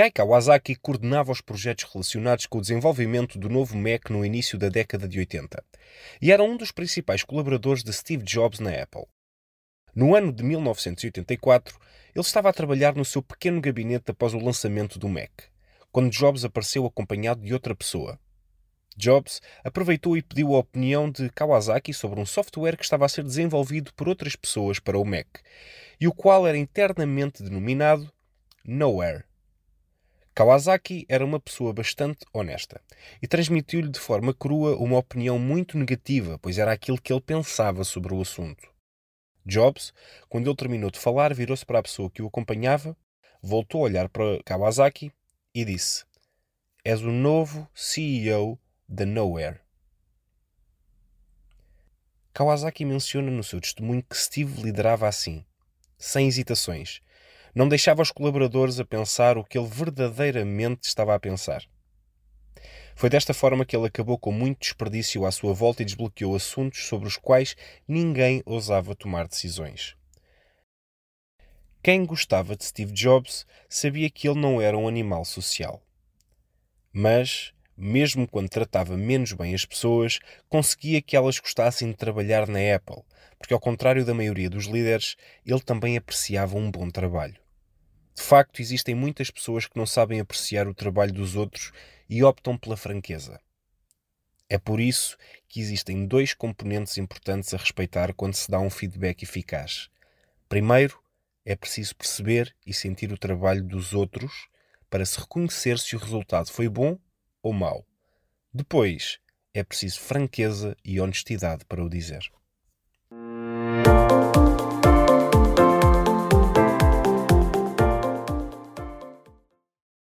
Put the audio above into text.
Guy Kawasaki coordenava os projetos relacionados com o desenvolvimento do novo Mac no início da década de 80 e era um dos principais colaboradores de Steve Jobs na Apple. No ano de 1984, ele estava a trabalhar no seu pequeno gabinete após o lançamento do Mac, quando Jobs apareceu acompanhado de outra pessoa. Jobs aproveitou e pediu a opinião de Kawasaki sobre um software que estava a ser desenvolvido por outras pessoas para o Mac e o qual era internamente denominado Nowhere. Kawasaki era uma pessoa bastante honesta e transmitiu-lhe de forma crua uma opinião muito negativa, pois era aquilo que ele pensava sobre o assunto. Jobs, quando ele terminou de falar, virou-se para a pessoa que o acompanhava, voltou a olhar para Kawasaki e disse: És o novo CEO da Nowhere. Kawasaki menciona no seu testemunho que Steve liderava assim, sem hesitações, não deixava os colaboradores a pensar o que ele verdadeiramente estava a pensar. Foi desta forma que ele acabou com muito desperdício à sua volta e desbloqueou assuntos sobre os quais ninguém ousava tomar decisões. Quem gostava de Steve Jobs sabia que ele não era um animal social. Mas, mesmo quando tratava menos bem as pessoas, conseguia que elas gostassem de trabalhar na Apple, porque, ao contrário da maioria dos líderes, ele também apreciava um bom trabalho. De facto, existem muitas pessoas que não sabem apreciar o trabalho dos outros e optam pela franqueza. É por isso que existem dois componentes importantes a respeitar quando se dá um feedback eficaz. Primeiro, é preciso perceber e sentir o trabalho dos outros para se reconhecer se o resultado foi bom ou mau. Depois, é preciso franqueza e honestidade para o dizer.